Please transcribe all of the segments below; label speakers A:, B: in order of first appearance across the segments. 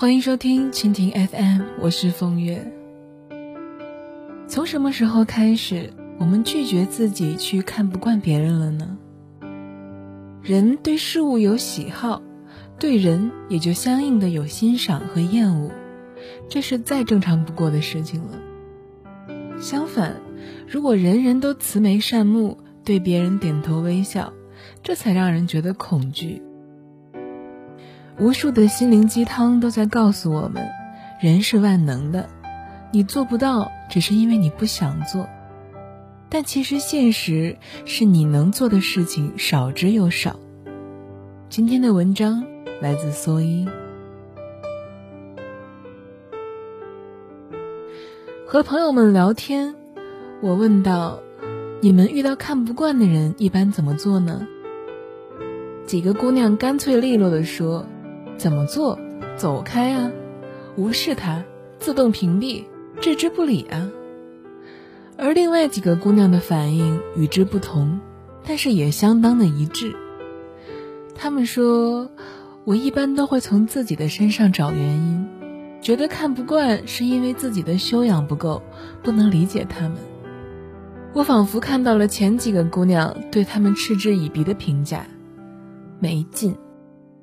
A: 欢迎收听蜻蜓 FM，我是风月。从什么时候开始，我们拒绝自己去看不惯别人了呢？人对事物有喜好，对人也就相应的有欣赏和厌恶，这是再正常不过的事情了。相反，如果人人都慈眉善目，对别人点头微笑，这才让人觉得恐惧。无数的心灵鸡汤都在告诉我们，人是万能的，你做不到，只是因为你不想做。但其实现实是你能做的事情少之又少。今天的文章来自蓑衣。和朋友们聊天，我问道：“你们遇到看不惯的人，一般怎么做呢？”几个姑娘干脆利落地说。怎么做？走开啊！无视他，自动屏蔽，置之不理啊！而另外几个姑娘的反应与之不同，但是也相当的一致。她们说：“我一般都会从自己的身上找原因，觉得看不惯是因为自己的修养不够，不能理解他们。”我仿佛看到了前几个姑娘对他们嗤之以鼻的评价：“没劲。”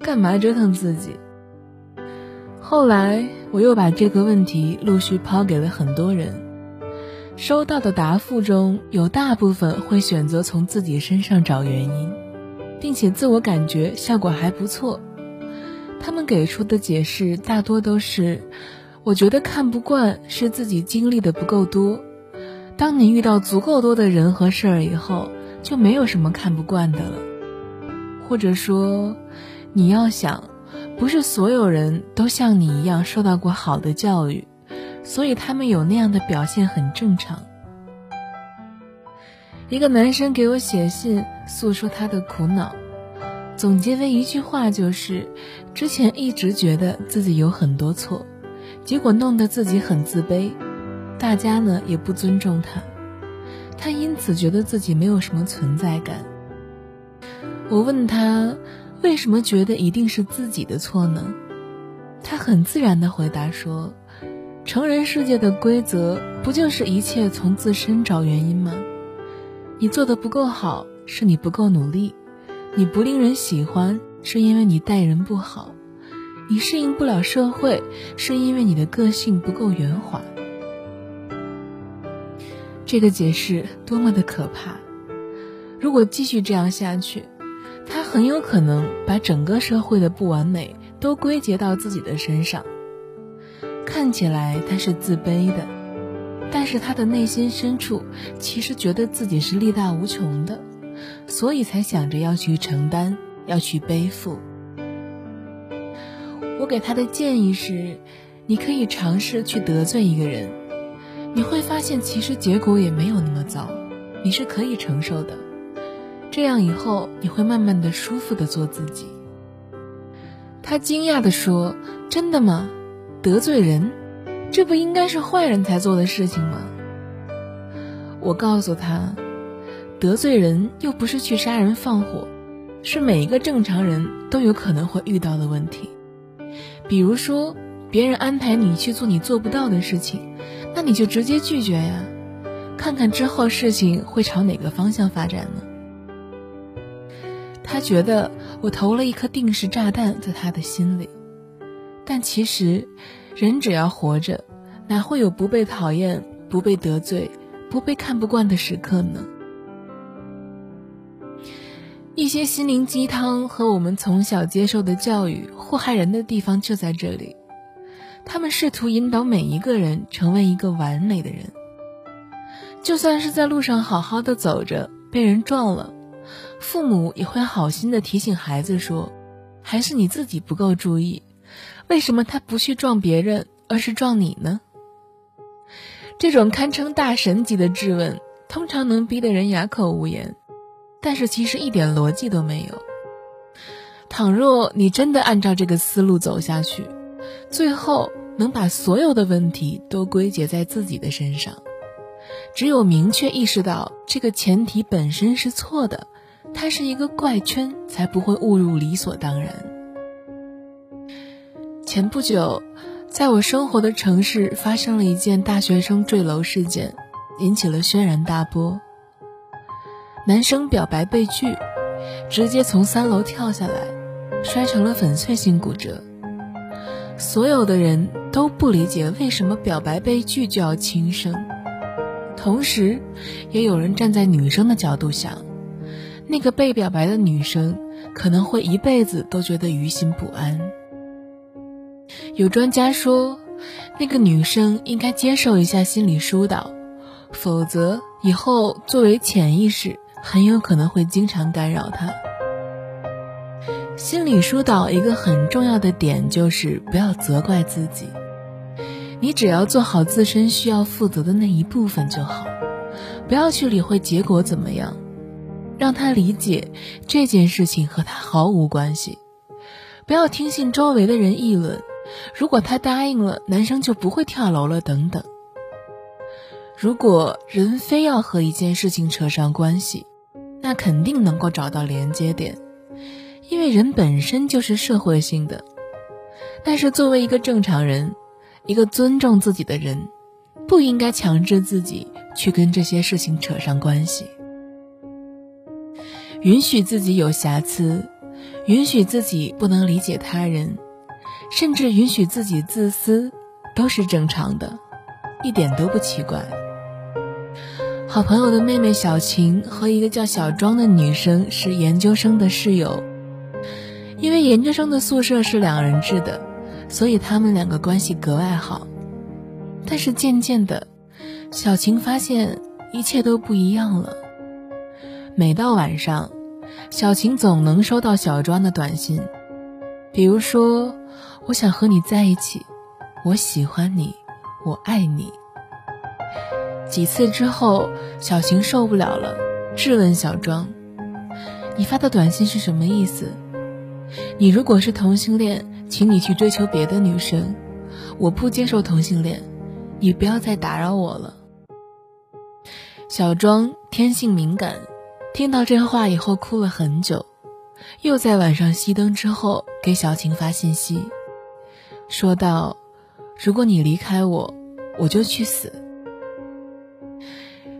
A: 干嘛折腾自己？后来我又把这个问题陆续抛给了很多人，收到的答复中有大部分会选择从自己身上找原因，并且自我感觉效果还不错。他们给出的解释大多都是：我觉得看不惯是自己经历的不够多。当你遇到足够多的人和事儿以后，就没有什么看不惯的了，或者说。你要想，不是所有人都像你一样受到过好的教育，所以他们有那样的表现很正常。一个男生给我写信诉说他的苦恼，总结为一句话就是：之前一直觉得自己有很多错，结果弄得自己很自卑，大家呢也不尊重他，他因此觉得自己没有什么存在感。我问他。为什么觉得一定是自己的错呢？他很自然地回答说：“成人世界的规则不就是一切从自身找原因吗？你做的不够好，是你不够努力；你不令人喜欢，是因为你待人不好；你适应不了社会，是因为你的个性不够圆滑。”这个解释多么的可怕！如果继续这样下去，他很有可能把整个社会的不完美都归结到自己的身上。看起来他是自卑的，但是他的内心深处其实觉得自己是力大无穷的，所以才想着要去承担，要去背负。我给他的建议是：你可以尝试去得罪一个人，你会发现其实结果也没有那么糟，你是可以承受的。这样以后你会慢慢的舒服的做自己。他惊讶的说：“真的吗？得罪人，这不应该是坏人才做的事情吗？”我告诉他：“得罪人又不是去杀人放火，是每一个正常人都有可能会遇到的问题。比如说，别人安排你去做你做不到的事情，那你就直接拒绝呀，看看之后事情会朝哪个方向发展呢？”他觉得我投了一颗定时炸弹在他的心里，但其实，人只要活着，哪会有不被讨厌、不被得罪、不被看不惯的时刻呢？一些心灵鸡汤和我们从小接受的教育祸害人的地方就在这里，他们试图引导每一个人成为一个完美的人，就算是在路上好好的走着，被人撞了。父母也会好心的提醒孩子说：“还是你自己不够注意，为什么他不去撞别人，而是撞你呢？”这种堪称大神级的质问，通常能逼得人哑口无言，但是其实一点逻辑都没有。倘若你真的按照这个思路走下去，最后能把所有的问题都归结在自己的身上。只有明确意识到这个前提本身是错的。它是一个怪圈，才不会误入理所当然。前不久，在我生活的城市发生了一件大学生坠楼事件，引起了轩然大波。男生表白被拒，直接从三楼跳下来，摔成了粉碎性骨折。所有的人都不理解为什么表白被拒就要轻生，同时，也有人站在女生的角度想，那个被表白的女生可能会一辈子都觉得于心不安。有专家说，那个女生应该接受一下心理疏导，否则以后作为潜意识。很有可能会经常干扰他。心理疏导一个很重要的点就是不要责怪自己，你只要做好自身需要负责的那一部分就好，不要去理会结果怎么样，让他理解这件事情和他毫无关系，不要听信周围的人议论，如果他答应了，男生就不会跳楼了等等。如果人非要和一件事情扯上关系，那肯定能够找到连接点，因为人本身就是社会性的。但是作为一个正常人，一个尊重自己的人，不应该强制自己去跟这些事情扯上关系。允许自己有瑕疵，允许自己不能理解他人，甚至允许自己自私，都是正常的，一点都不奇怪。好朋友的妹妹小晴和一个叫小庄的女生是研究生的室友，因为研究生的宿舍是两人制的，所以他们两个关系格外好。但是渐渐的，小晴发现一切都不一样了。每到晚上，小晴总能收到小庄的短信，比如说：“我想和你在一起，我喜欢你，我爱你。”几次之后，小晴受不了了，质问小庄：“你发的短信是什么意思？你如果是同性恋，请你去追求别的女生。我不接受同性恋，你不要再打扰我了。”小庄天性敏感，听到这话以后哭了很久，又在晚上熄灯之后给小晴发信息，说道：“如果你离开我，我就去死。”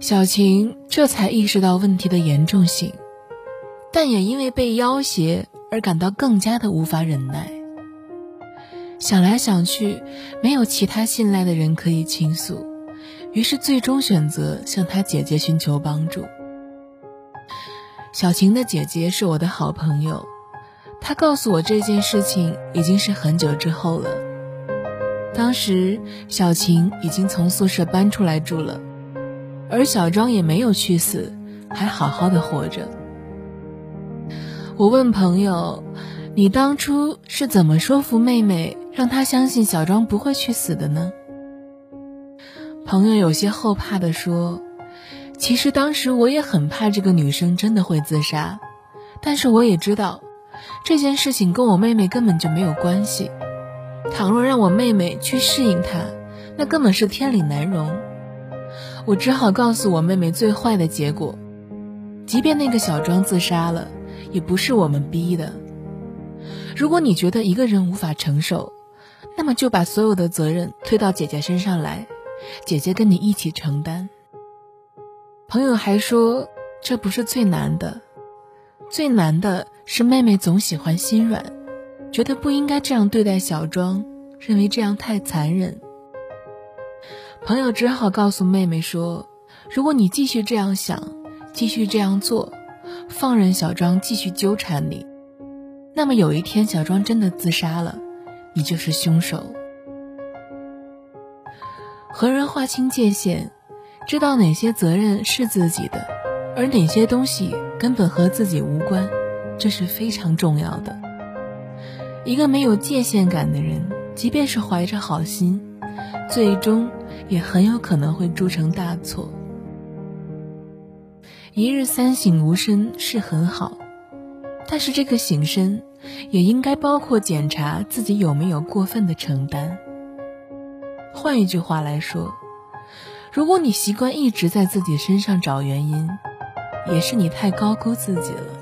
A: 小晴这才意识到问题的严重性，但也因为被要挟而感到更加的无法忍耐。想来想去，没有其他信赖的人可以倾诉，于是最终选择向他姐姐寻求帮助。小晴的姐姐是我的好朋友，她告诉我这件事情已经是很久之后了。当时小晴已经从宿舍搬出来住了。而小庄也没有去死，还好好的活着。我问朋友：“你当初是怎么说服妹妹，让她相信小庄不会去死的呢？”朋友有些后怕的说：“其实当时我也很怕这个女生真的会自杀，但是我也知道，这件事情跟我妹妹根本就没有关系。倘若让我妹妹去适应她，那根本是天理难容。”我只好告诉我妹妹最坏的结果，即便那个小庄自杀了，也不是我们逼的。如果你觉得一个人无法承受，那么就把所有的责任推到姐姐身上来，姐姐跟你一起承担。朋友还说，这不是最难的，最难的是妹妹总喜欢心软，觉得不应该这样对待小庄，认为这样太残忍。朋友只好告诉妹妹说：“如果你继续这样想，继续这样做，放任小庄继续纠缠你，那么有一天小庄真的自杀了，你就是凶手。和人划清界限，知道哪些责任是自己的，而哪些东西根本和自己无关，这是非常重要的。一个没有界限感的人，即便是怀着好心，最终。”也很有可能会铸成大错。一日三省吾身是很好，但是这个省身也应该包括检查自己有没有过分的承担。换一句话来说，如果你习惯一直在自己身上找原因，也是你太高估自己了。